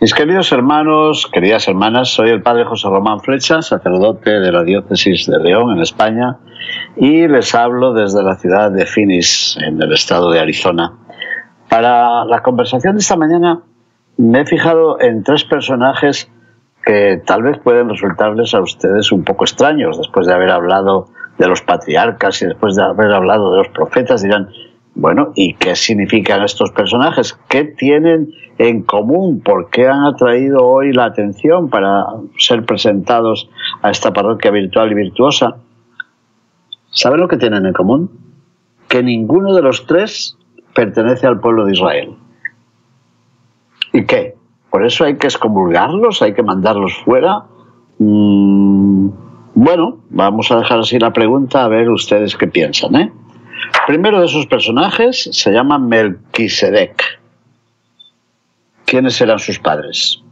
Mis queridos hermanos, queridas hermanas, soy el padre José Román Flecha, sacerdote de la diócesis de León, en España, y les hablo desde la ciudad de Phoenix, en el estado de Arizona. Para la conversación de esta mañana me he fijado en tres personajes que tal vez pueden resultarles a ustedes un poco extraños después de haber hablado de los patriarcas y después de haber hablado de los profetas, dirán, bueno, ¿y qué significan estos personajes? ¿Qué tienen en común? ¿Por qué han atraído hoy la atención para ser presentados a esta parroquia virtual y virtuosa? ¿Saben lo que tienen en común? Que ninguno de los tres pertenece al pueblo de Israel. ¿Y qué? ¿Por eso hay que excomulgarlos? ¿Hay que mandarlos fuera? Mm, bueno, vamos a dejar así la pregunta a ver ustedes qué piensan, ¿eh? Primero de esos personajes se llama Melquisedec. ¿Quiénes eran sus padres?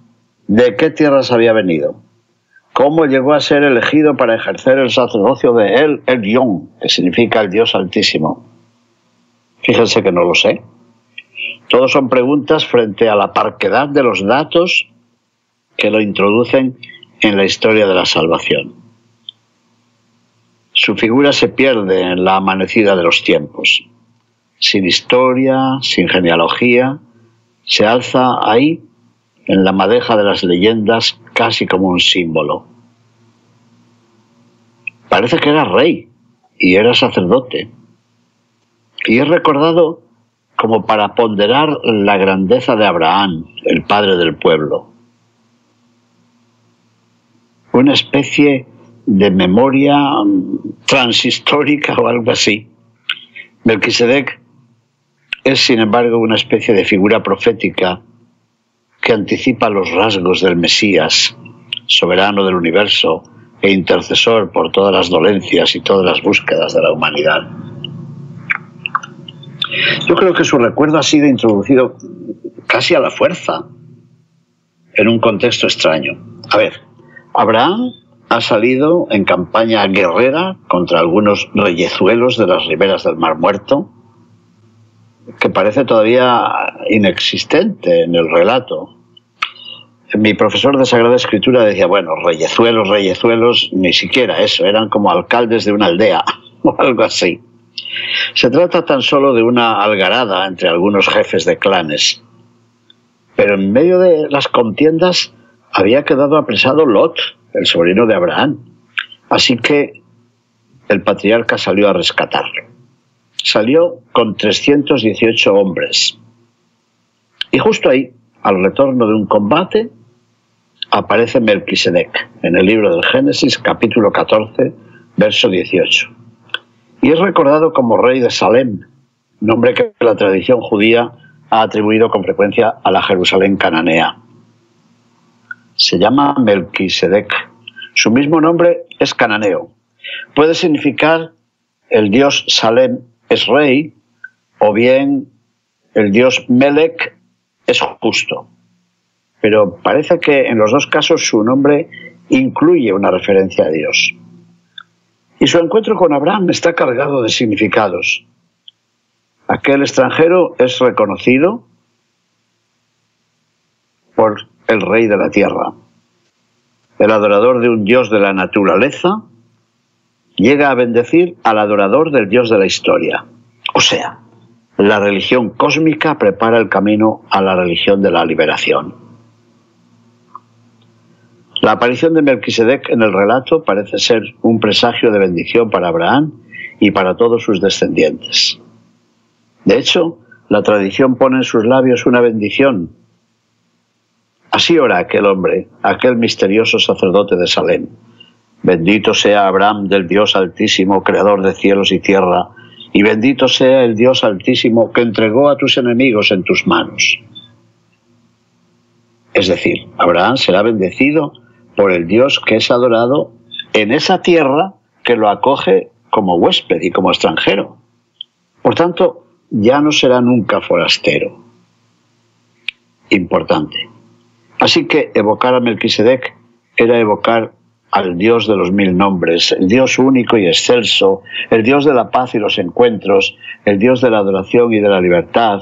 ¿De qué tierras había venido? ¿Cómo llegó a ser elegido para ejercer el sacerdocio de El Elyon, que significa el Dios Altísimo? Fíjense que no lo sé. Todos son preguntas frente a la parquedad de los datos que lo introducen en la historia de la salvación. Su figura se pierde en la amanecida de los tiempos. Sin historia, sin genealogía, se alza ahí, en la madeja de las leyendas, casi como un símbolo. Parece que era rey y era sacerdote. Y es recordado como para ponderar la grandeza de Abraham, el padre del pueblo. Una especie de memoria transhistórica o algo así. Melquisedec es, sin embargo, una especie de figura profética que anticipa los rasgos del Mesías, soberano del universo e intercesor por todas las dolencias y todas las búsquedas de la humanidad. Yo creo que su recuerdo ha sido introducido casi a la fuerza en un contexto extraño. A ver, Abraham ha salido en campaña guerrera contra algunos reyezuelos de las riberas del Mar Muerto, que parece todavía inexistente en el relato. Mi profesor de Sagrada Escritura decía, bueno, reyezuelos, reyezuelos, ni siquiera eso, eran como alcaldes de una aldea o algo así. Se trata tan solo de una algarada entre algunos jefes de clanes. Pero en medio de las contiendas había quedado apresado Lot, el sobrino de Abraham. Así que el patriarca salió a rescatarlo. Salió con 318 hombres. Y justo ahí, al retorno de un combate, aparece Melquisedec en el libro del Génesis, capítulo 14, verso 18. Y es recordado como rey de Salem, nombre que la tradición judía ha atribuido con frecuencia a la Jerusalén cananea se llama Melquisedec. Su mismo nombre es cananeo. Puede significar el dios Salem es rey o bien el dios Melech es justo. Pero parece que en los dos casos su nombre incluye una referencia a Dios. Y su encuentro con Abraham está cargado de significados. Aquel extranjero es reconocido por el rey de la tierra. El adorador de un dios de la naturaleza llega a bendecir al adorador del dios de la historia. O sea, la religión cósmica prepara el camino a la religión de la liberación. La aparición de Melquisedec en el relato parece ser un presagio de bendición para Abraham y para todos sus descendientes. De hecho, la tradición pone en sus labios una bendición Así ora aquel hombre, aquel misterioso sacerdote de Salem. Bendito sea Abraham del Dios Altísimo, Creador de cielos y tierra, y bendito sea el Dios altísimo que entregó a tus enemigos en tus manos. Es decir, Abraham será bendecido por el Dios que es adorado en esa tierra que lo acoge como huésped y como extranjero. Por tanto, ya no será nunca forastero. Importante. Así que evocar a Melquisedec era evocar al Dios de los mil nombres, el Dios único y excelso, el Dios de la paz y los encuentros, el Dios de la adoración y de la libertad,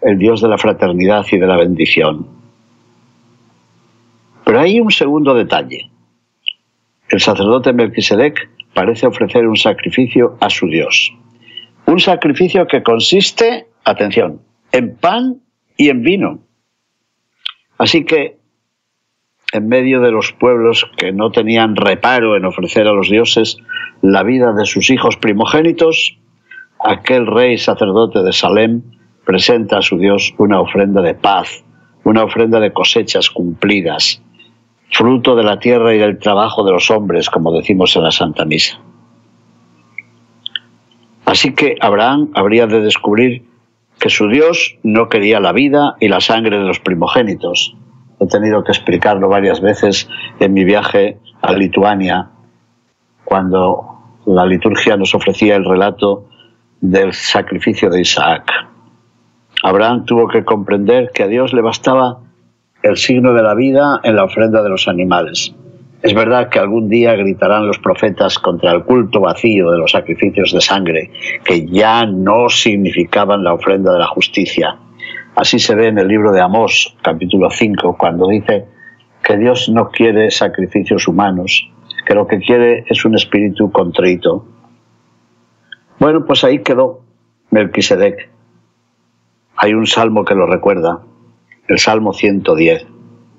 el Dios de la fraternidad y de la bendición. Pero hay un segundo detalle. El sacerdote Melquisedec parece ofrecer un sacrificio a su Dios. Un sacrificio que consiste, atención, en pan y en vino. Así que, en medio de los pueblos que no tenían reparo en ofrecer a los dioses la vida de sus hijos primogénitos, aquel rey sacerdote de Salem presenta a su Dios una ofrenda de paz, una ofrenda de cosechas cumplidas, fruto de la tierra y del trabajo de los hombres, como decimos en la Santa Misa. Así que Abraham habría de descubrir que su Dios no quería la vida y la sangre de los primogénitos. He tenido que explicarlo varias veces en mi viaje a Lituania, cuando la liturgia nos ofrecía el relato del sacrificio de Isaac. Abraham tuvo que comprender que a Dios le bastaba el signo de la vida en la ofrenda de los animales. Es verdad que algún día gritarán los profetas contra el culto vacío de los sacrificios de sangre, que ya no significaban la ofrenda de la justicia. Así se ve en el libro de Amós, capítulo 5, cuando dice que Dios no quiere sacrificios humanos, que lo que quiere es un espíritu contrito. Bueno, pues ahí quedó Melquisedec. Hay un salmo que lo recuerda, el Salmo 110.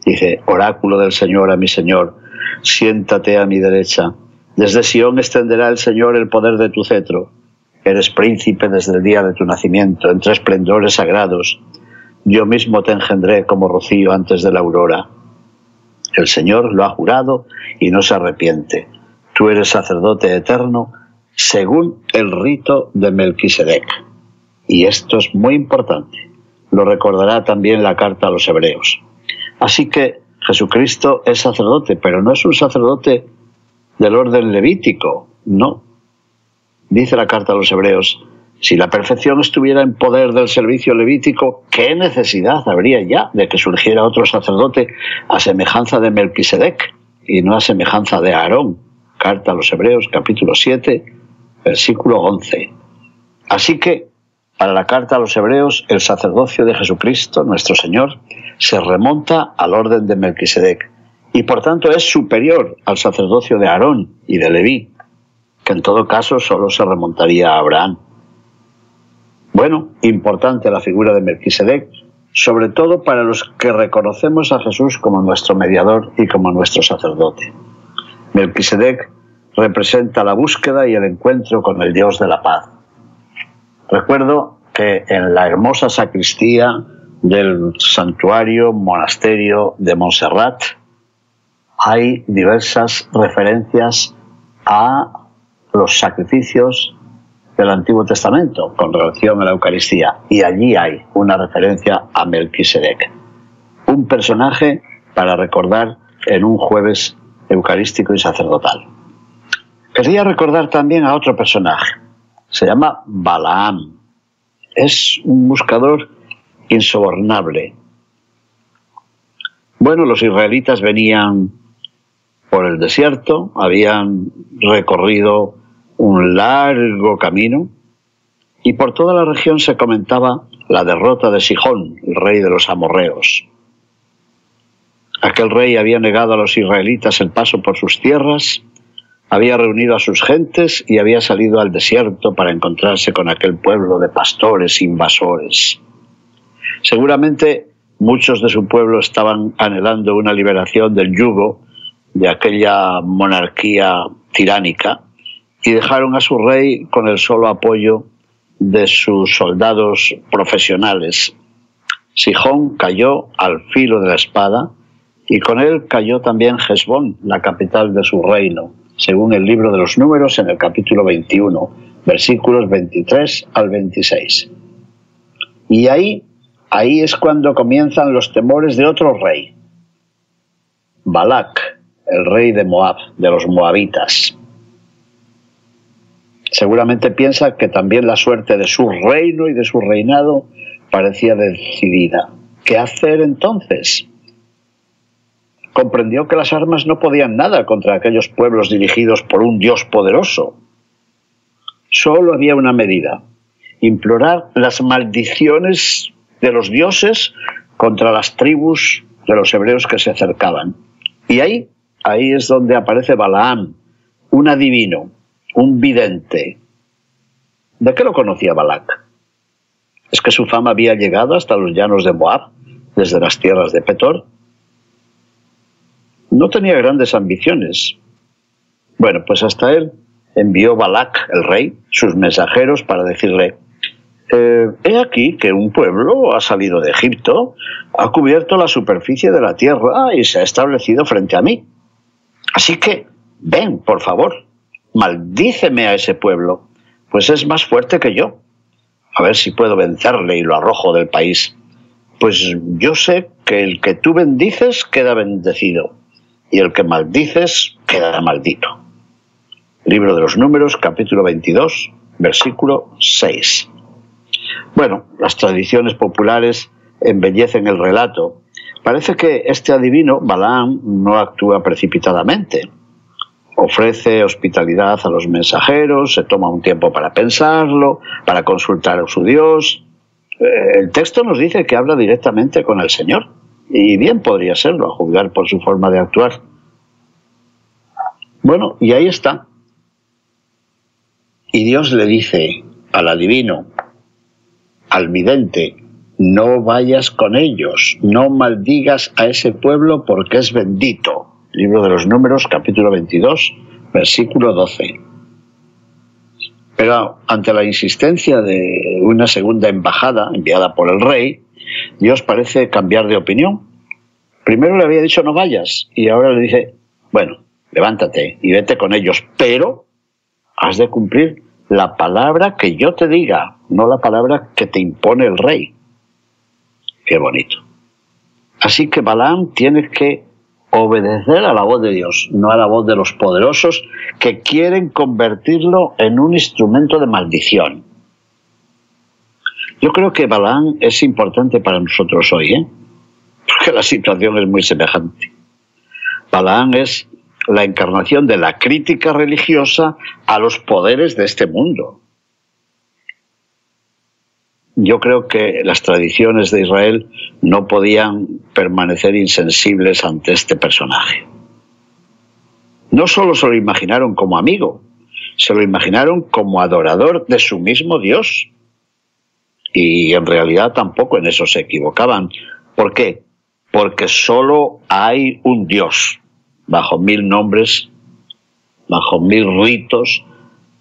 Dice, oráculo del Señor a mi Señor, siéntate a mi derecha. Desde Sión extenderá el Señor el poder de tu cetro. Eres príncipe desde el día de tu nacimiento, entre esplendores sagrados. Yo mismo te engendré como rocío antes de la aurora. El Señor lo ha jurado y no se arrepiente. Tú eres sacerdote eterno según el rito de Melquisedec. Y esto es muy importante lo recordará también la carta a los hebreos. Así que Jesucristo es sacerdote, pero no es un sacerdote del orden levítico, no. Dice la carta a los hebreos, si la perfección estuviera en poder del servicio levítico, ¿qué necesidad habría ya de que surgiera otro sacerdote a semejanza de Melquisedec y no a semejanza de Aarón? Carta a los Hebreos, capítulo 7, versículo 11. Así que para la carta a los hebreos, el sacerdocio de Jesucristo, nuestro Señor, se remonta al orden de Melquisedec y por tanto es superior al sacerdocio de Aarón y de Leví, que en todo caso solo se remontaría a Abraham. Bueno, importante la figura de Melquisedec, sobre todo para los que reconocemos a Jesús como nuestro mediador y como nuestro sacerdote. Melquisedec representa la búsqueda y el encuentro con el Dios de la paz. Recuerdo que en la hermosa sacristía del santuario monasterio de Montserrat hay diversas referencias a los sacrificios del Antiguo Testamento con relación a la Eucaristía y allí hay una referencia a Melquisedec, un personaje para recordar en un jueves eucarístico y sacerdotal. Quería recordar también a otro personaje, se llama Balaam. Es un buscador insobornable. Bueno, los israelitas venían por el desierto, habían recorrido un largo camino y por toda la región se comentaba la derrota de Sijón, el rey de los amorreos. Aquel rey había negado a los israelitas el paso por sus tierras había reunido a sus gentes y había salido al desierto para encontrarse con aquel pueblo de pastores invasores. Seguramente muchos de su pueblo estaban anhelando una liberación del yugo de aquella monarquía tiránica y dejaron a su rey con el solo apoyo de sus soldados profesionales. Sijón cayó al filo de la espada y con él cayó también Hezbón, la capital de su reino según el libro de los números en el capítulo 21, versículos 23 al 26. Y ahí, ahí es cuando comienzan los temores de otro rey, Balak, el rey de Moab, de los moabitas. Seguramente piensa que también la suerte de su reino y de su reinado parecía decidida. ¿Qué hacer entonces? Comprendió que las armas no podían nada contra aquellos pueblos dirigidos por un Dios poderoso. Solo había una medida, implorar las maldiciones de los dioses contra las tribus de los hebreos que se acercaban. Y ahí, ahí es donde aparece Balaam, un adivino, un vidente. ¿De qué lo conocía Balak? ¿Es que su fama había llegado hasta los llanos de Moab, desde las tierras de Petor? No tenía grandes ambiciones. Bueno, pues hasta él envió Balak, el rey, sus mensajeros para decirle, eh, he aquí que un pueblo ha salido de Egipto, ha cubierto la superficie de la tierra y se ha establecido frente a mí. Así que, ven, por favor, maldíceme a ese pueblo, pues es más fuerte que yo. A ver si puedo vencerle y lo arrojo del país. Pues yo sé que el que tú bendices queda bendecido y el que maldices queda maldito. Libro de los Números, capítulo 22, versículo 6. Bueno, las tradiciones populares embellecen el relato. Parece que este adivino, Balaam, no actúa precipitadamente ofrece hospitalidad a los mensajeros, se toma un tiempo para pensarlo, para consultar a su Dios. Eh, el texto nos dice que habla directamente con el Señor, y bien podría serlo, a juzgar por su forma de actuar. Bueno, y ahí está. Y Dios le dice al adivino, al vidente, no vayas con ellos, no maldigas a ese pueblo porque es bendito. Libro de los Números, capítulo 22, versículo 12. Pero ante la insistencia de una segunda embajada enviada por el rey, Dios parece cambiar de opinión. Primero le había dicho no vayas y ahora le dice, bueno, levántate y vete con ellos, pero has de cumplir la palabra que yo te diga, no la palabra que te impone el rey. Qué bonito. Así que Balaam tiene que obedecer a la voz de Dios, no a la voz de los poderosos que quieren convertirlo en un instrumento de maldición. Yo creo que Balaam es importante para nosotros hoy, ¿eh? porque la situación es muy semejante. Balaam es la encarnación de la crítica religiosa a los poderes de este mundo yo creo que las tradiciones de Israel no podían permanecer insensibles ante este personaje. No solo se lo imaginaron como amigo, se lo imaginaron como adorador de su mismo Dios. Y en realidad tampoco en eso se equivocaban. ¿Por qué? Porque solo hay un Dios, bajo mil nombres, bajo mil ritos,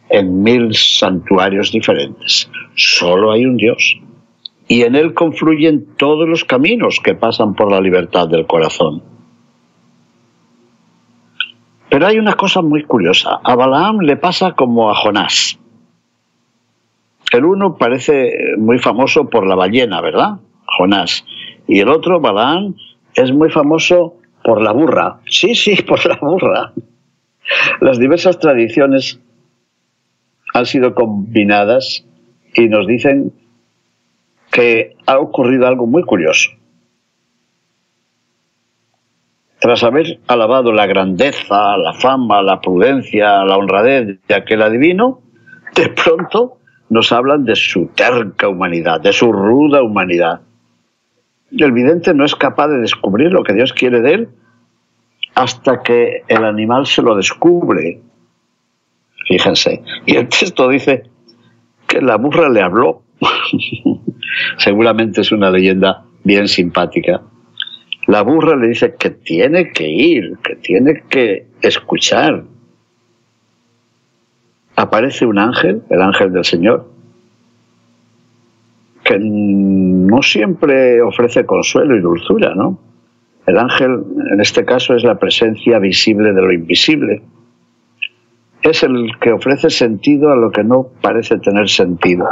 en mil santuarios diferentes. Solo hay un Dios. Y en Él confluyen todos los caminos que pasan por la libertad del corazón. Pero hay una cosa muy curiosa. A Balaam le pasa como a Jonás. El uno parece muy famoso por la ballena, ¿verdad? Jonás. Y el otro, Balaam, es muy famoso por la burra. Sí, sí, por la burra. Las diversas tradiciones han sido combinadas y nos dicen que ha ocurrido algo muy curioso. Tras haber alabado la grandeza, la fama, la prudencia, la honradez de aquel adivino, de pronto nos hablan de su terca humanidad, de su ruda humanidad. El vidente no es capaz de descubrir lo que Dios quiere de él hasta que el animal se lo descubre Fíjense. Y el texto dice que la burra le habló. Seguramente es una leyenda bien simpática. La burra le dice que tiene que ir, que tiene que escuchar. Aparece un ángel, el ángel del Señor, que no siempre ofrece consuelo y dulzura, ¿no? El ángel, en este caso, es la presencia visible de lo invisible es el que ofrece sentido a lo que no parece tener sentido.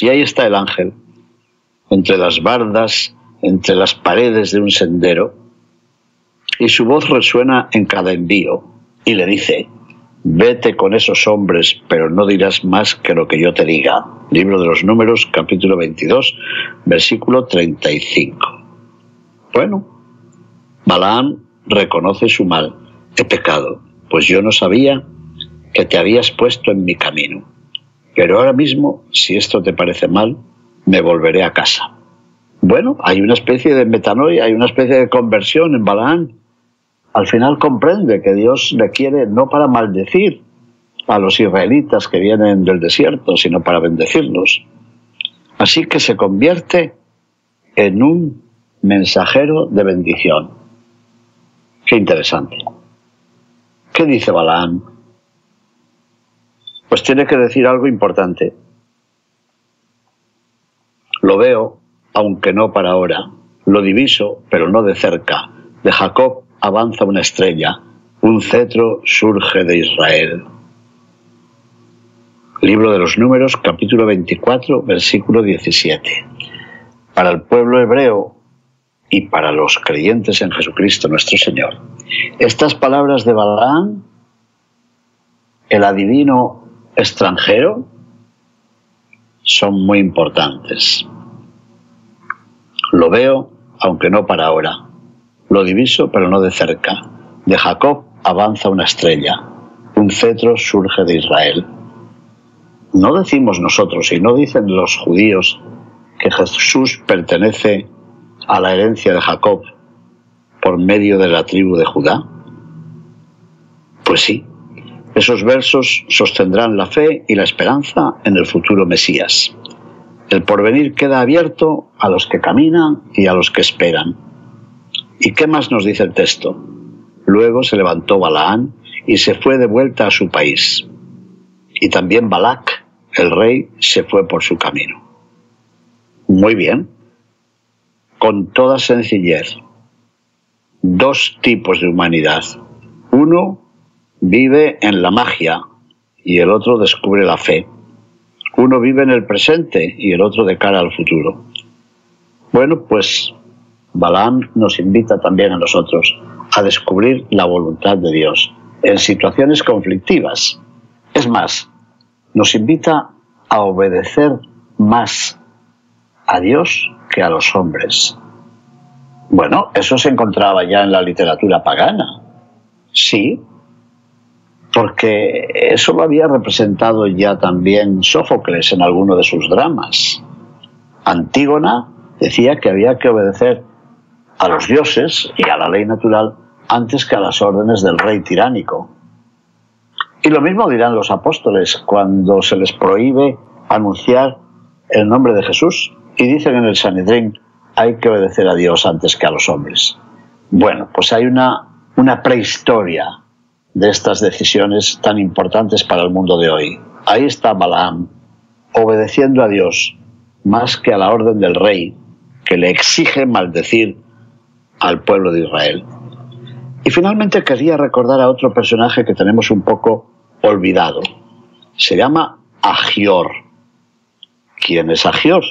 Y ahí está el ángel, entre las bardas, entre las paredes de un sendero, y su voz resuena en cada envío, y le dice, vete con esos hombres, pero no dirás más que lo que yo te diga. Libro de los Números, capítulo 22, versículo 35. Bueno, Balaam reconoce su mal, he pecado, pues yo no sabía que te habías puesto en mi camino. Pero ahora mismo, si esto te parece mal, me volveré a casa. Bueno, hay una especie de metanoia, hay una especie de conversión en Balaán. Al final comprende que Dios le quiere no para maldecir a los israelitas que vienen del desierto, sino para bendecirlos. Así que se convierte en un mensajero de bendición. Qué interesante. ¿Qué dice Balaán? Pues tiene que decir algo importante. Lo veo, aunque no para ahora. Lo diviso, pero no de cerca. De Jacob avanza una estrella. Un cetro surge de Israel. Libro de los Números, capítulo 24, versículo 17. Para el pueblo hebreo y para los creyentes en Jesucristo nuestro Señor, estas palabras de Balaam, el adivino extranjero, son muy importantes. Lo veo, aunque no para ahora. Lo diviso, pero no de cerca. De Jacob avanza una estrella. Un cetro surge de Israel. No decimos nosotros, y no dicen los judíos, que Jesús pertenece a la herencia de Jacob por medio de la tribu de Judá. Pues sí, esos versos sostendrán la fe y la esperanza en el futuro Mesías. El porvenir queda abierto a los que caminan y a los que esperan. ¿Y qué más nos dice el texto? Luego se levantó Balaán y se fue de vuelta a su país. Y también Balac, el rey, se fue por su camino. Muy bien, con toda sencillez, dos tipos de humanidad. Uno vive en la magia y el otro descubre la fe. Uno vive en el presente y el otro de cara al futuro. Bueno, pues Balaam nos invita también a nosotros a descubrir la voluntad de Dios en situaciones conflictivas. Es más, nos invita a obedecer más a Dios que a los hombres. Bueno, eso se encontraba ya en la literatura pagana. Sí, porque eso lo había representado ya también Sófocles en alguno de sus dramas. Antígona decía que había que obedecer a los dioses y a la ley natural antes que a las órdenes del rey tiránico. Y lo mismo dirán los apóstoles cuando se les prohíbe anunciar el nombre de Jesús y dicen en el Sanedrín hay que obedecer a Dios antes que a los hombres. Bueno, pues hay una, una prehistoria de estas decisiones tan importantes para el mundo de hoy. Ahí está Balaam, obedeciendo a Dios más que a la orden del rey, que le exige maldecir al pueblo de Israel. Y finalmente quería recordar a otro personaje que tenemos un poco olvidado. Se llama Agior. ¿Quién es Agior?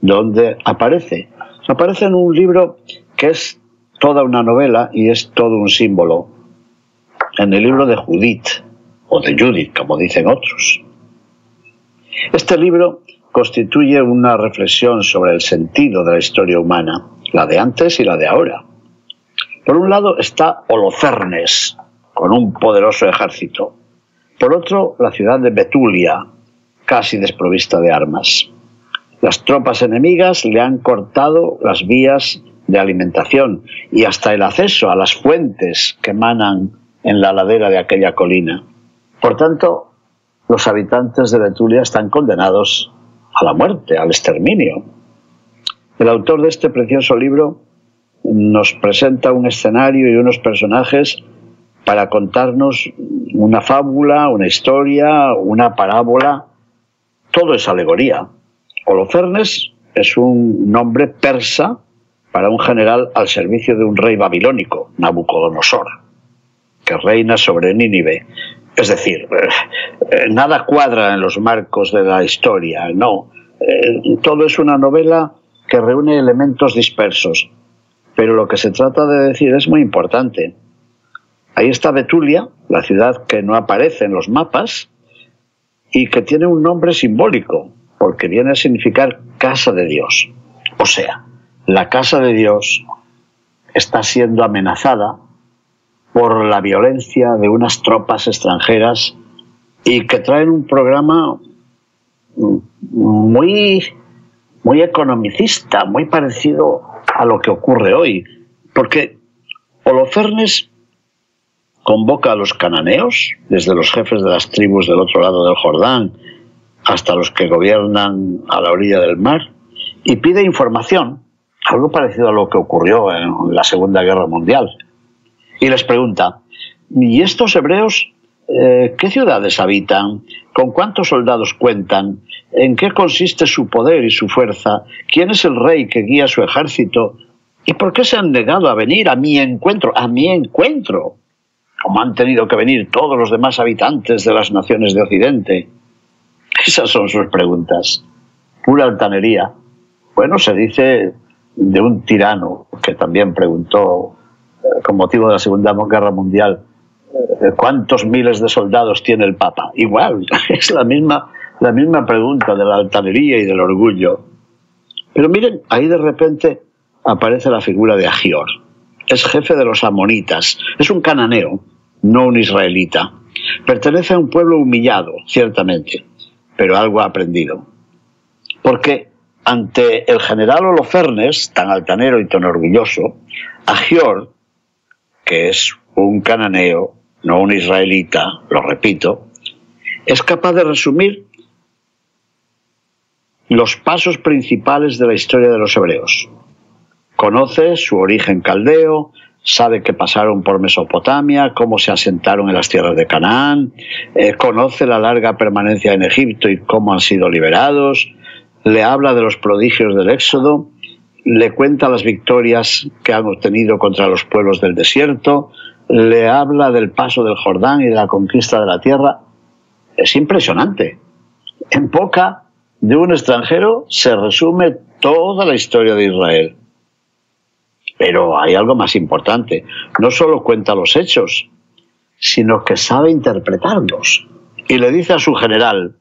¿Dónde aparece? Aparece en un libro que es toda una novela y es todo un símbolo. En el libro de Judith, o de Judith, como dicen otros. Este libro constituye una reflexión sobre el sentido de la historia humana, la de antes y la de ahora. Por un lado está Holofernes, con un poderoso ejército. Por otro, la ciudad de Betulia, casi desprovista de armas. Las tropas enemigas le han cortado las vías de alimentación y hasta el acceso a las fuentes que emanan en la ladera de aquella colina. Por tanto, los habitantes de Betulia están condenados a la muerte, al exterminio. El autor de este precioso libro nos presenta un escenario y unos personajes para contarnos una fábula, una historia, una parábola. Todo es alegoría. Holofernes es un nombre persa para un general al servicio de un rey babilónico, Nabucodonosor, que reina sobre Nínive. Es decir, eh, nada cuadra en los marcos de la historia, no. Eh, todo es una novela que reúne elementos dispersos. Pero lo que se trata de decir es muy importante. Ahí está Betulia, la ciudad que no aparece en los mapas y que tiene un nombre simbólico, porque viene a significar casa de Dios. O sea, la casa de Dios está siendo amenazada por la violencia de unas tropas extranjeras y que traen un programa muy, muy economicista, muy parecido a lo que ocurre hoy. Porque Holofernes convoca a los cananeos, desde los jefes de las tribus del otro lado del Jordán hasta los que gobiernan a la orilla del mar, y pide información, algo parecido a lo que ocurrió en la Segunda Guerra Mundial. Y les pregunta, ¿y estos hebreos eh, qué ciudades habitan? ¿Con cuántos soldados cuentan? ¿En qué consiste su poder y su fuerza? ¿Quién es el rey que guía su ejército? ¿Y por qué se han negado a venir a mi encuentro? A mi encuentro. Como han tenido que venir todos los demás habitantes de las naciones de Occidente. Esas son sus preguntas. Pura altanería. Bueno, se dice de un tirano que también preguntó eh, con motivo de la Segunda Guerra Mundial cuántos miles de soldados tiene el Papa. Igual, es la misma, la misma pregunta de la altanería y del orgullo. Pero miren, ahí de repente aparece la figura de Agior. Es jefe de los amonitas, es un cananeo, no un israelita. Pertenece a un pueblo humillado, ciertamente, pero algo ha aprendido. Porque ante el general Holofernes, tan altanero y tan orgulloso, Agior, que es un cananeo, no un israelita, lo repito, es capaz de resumir los pasos principales de la historia de los hebreos. Conoce su origen caldeo, sabe que pasaron por Mesopotamia, cómo se asentaron en las tierras de Canaán, eh, conoce la larga permanencia en Egipto y cómo han sido liberados, le habla de los prodigios del Éxodo, le cuenta las victorias que han obtenido contra los pueblos del desierto, le habla del paso del Jordán y de la conquista de la tierra. Es impresionante. En boca de un extranjero se resume toda la historia de Israel. Pero hay algo más importante. No solo cuenta los hechos, sino que sabe interpretarlos. Y le dice a su general,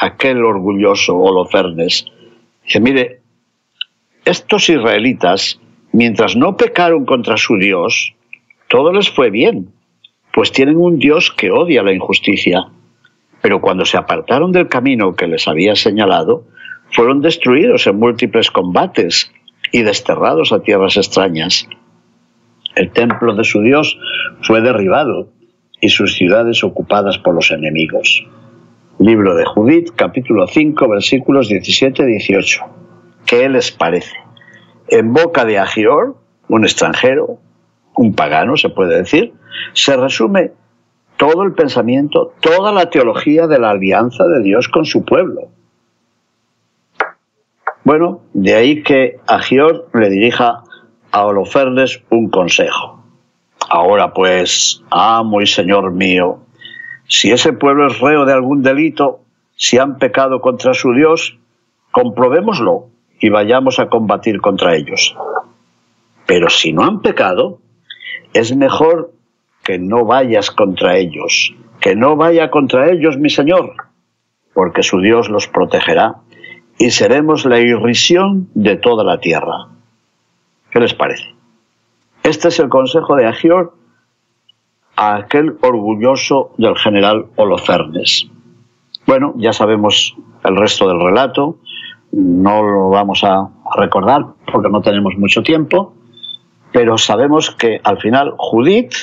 aquel orgulloso Holofernes, que mire, estos israelitas, mientras no pecaron contra su Dios, todo les fue bien, pues tienen un Dios que odia la injusticia. Pero cuando se apartaron del camino que les había señalado, fueron destruidos en múltiples combates y desterrados a tierras extrañas. El templo de su Dios fue derribado y sus ciudades ocupadas por los enemigos. Libro de Judith, capítulo 5, versículos 17-18. ¿Qué les parece? En boca de Agior, un extranjero, un pagano se puede decir, se resume todo el pensamiento, toda la teología de la alianza de Dios con su pueblo. Bueno, de ahí que Agior le dirija a Holofernes un consejo. Ahora pues, amo y señor mío, si ese pueblo es reo de algún delito, si han pecado contra su Dios, comprobémoslo y vayamos a combatir contra ellos. Pero si no han pecado, es mejor que no vayas contra ellos, que no vaya contra ellos mi Señor, porque su Dios los protegerá y seremos la irrisión de toda la tierra. ¿Qué les parece? Este es el consejo de Agior a aquel orgulloso del general Holofernes. Bueno, ya sabemos el resto del relato, no lo vamos a recordar porque no tenemos mucho tiempo, pero sabemos que al final Judith,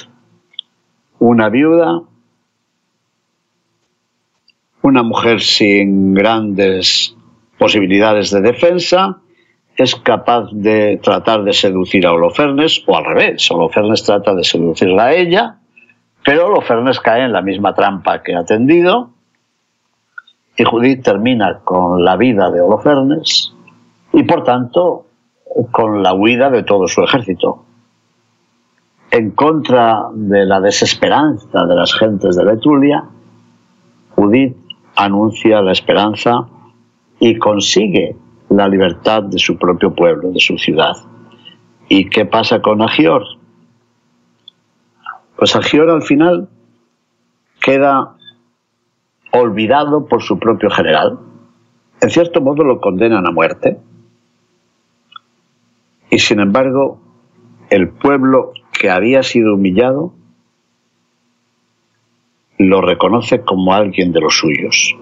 una viuda, una mujer sin grandes posibilidades de defensa, es capaz de tratar de seducir a Holofernes, o al revés, Holofernes trata de seducirla a ella, pero Holofernes cae en la misma trampa que ha tendido, y Judith termina con la vida de Holofernes, y por tanto con la huida de todo su ejército. en contra de la desesperanza de las gentes de Etruria, Judith anuncia la esperanza y consigue la libertad de su propio pueblo, de su ciudad. ¿Y qué pasa con Agior? Pues Agior al final queda olvidado por su propio general. En cierto modo lo condenan a muerte. Y sin embargo, el pueblo que había sido humillado lo reconoce como alguien de los suyos.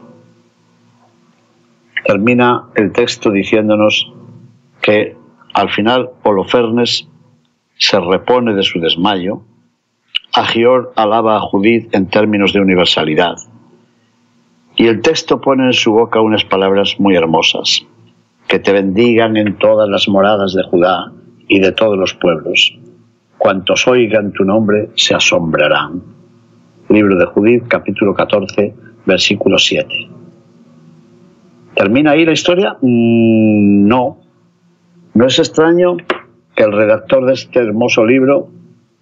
Termina el texto diciéndonos que al final Holofernes se repone de su desmayo. Agior alaba a Judith en términos de universalidad. Y el texto pone en su boca unas palabras muy hermosas. Que te bendigan en todas las moradas de Judá y de todos los pueblos. Cuantos oigan tu nombre se asombrarán. Libro de Judith, capítulo 14, versículo 7. ¿Termina ahí la historia? Mm, no. No es extraño que el redactor de este hermoso libro,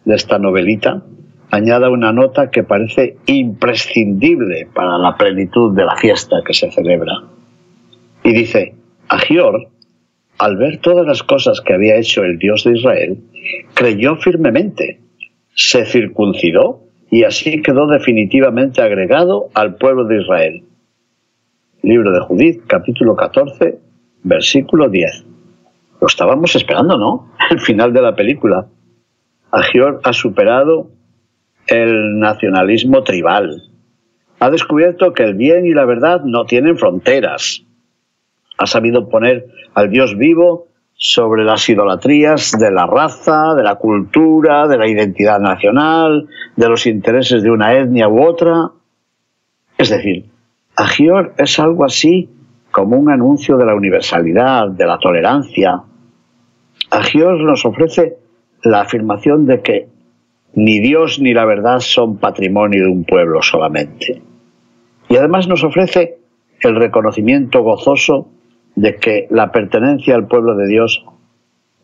de esta novelita, añada una nota que parece imprescindible para la plenitud de la fiesta que se celebra. Y dice, Agior, al ver todas las cosas que había hecho el Dios de Israel, creyó firmemente, se circuncidó y así quedó definitivamente agregado al pueblo de Israel. Libro de Judith, capítulo 14, versículo 10. Lo estábamos esperando, ¿no? El final de la película. Agior ha superado el nacionalismo tribal. Ha descubierto que el bien y la verdad no tienen fronteras. Ha sabido poner al Dios vivo sobre las idolatrías de la raza, de la cultura, de la identidad nacional, de los intereses de una etnia u otra. Es decir, Agior es algo así como un anuncio de la universalidad, de la tolerancia. Agior nos ofrece la afirmación de que ni Dios ni la verdad son patrimonio de un pueblo solamente. Y además nos ofrece el reconocimiento gozoso de que la pertenencia al pueblo de Dios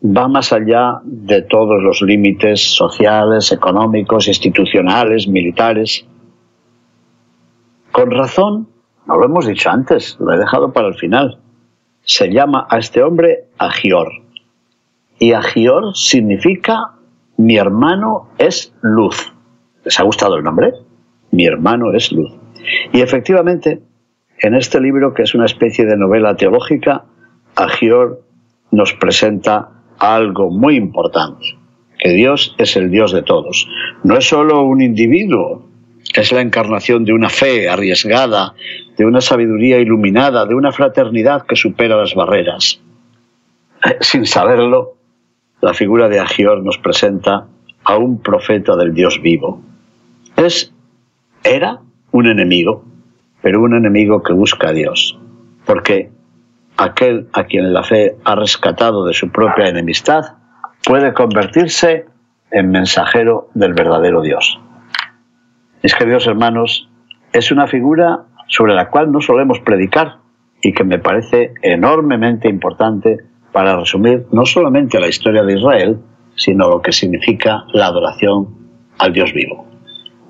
va más allá de todos los límites sociales, económicos, institucionales, militares. Con razón, no lo hemos dicho antes, lo he dejado para el final. Se llama a este hombre Agior. Y Agior significa mi hermano es luz. ¿Les ha gustado el nombre? Mi hermano es luz. Y efectivamente, en este libro, que es una especie de novela teológica, Agior nos presenta algo muy importante, que Dios es el Dios de todos. No es solo un individuo, es la encarnación de una fe arriesgada, de una sabiduría iluminada, de una fraternidad que supera las barreras. Sin saberlo, la figura de Agior nos presenta a un profeta del Dios vivo. Es, era un enemigo, pero un enemigo que busca a Dios, porque aquel a quien la fe ha rescatado de su propia enemistad puede convertirse en mensajero del verdadero Dios. Es que Dios, hermanos, es una figura sobre la cual no solemos predicar y que me parece enormemente importante para resumir no solamente la historia de Israel, sino lo que significa la adoración al Dios vivo.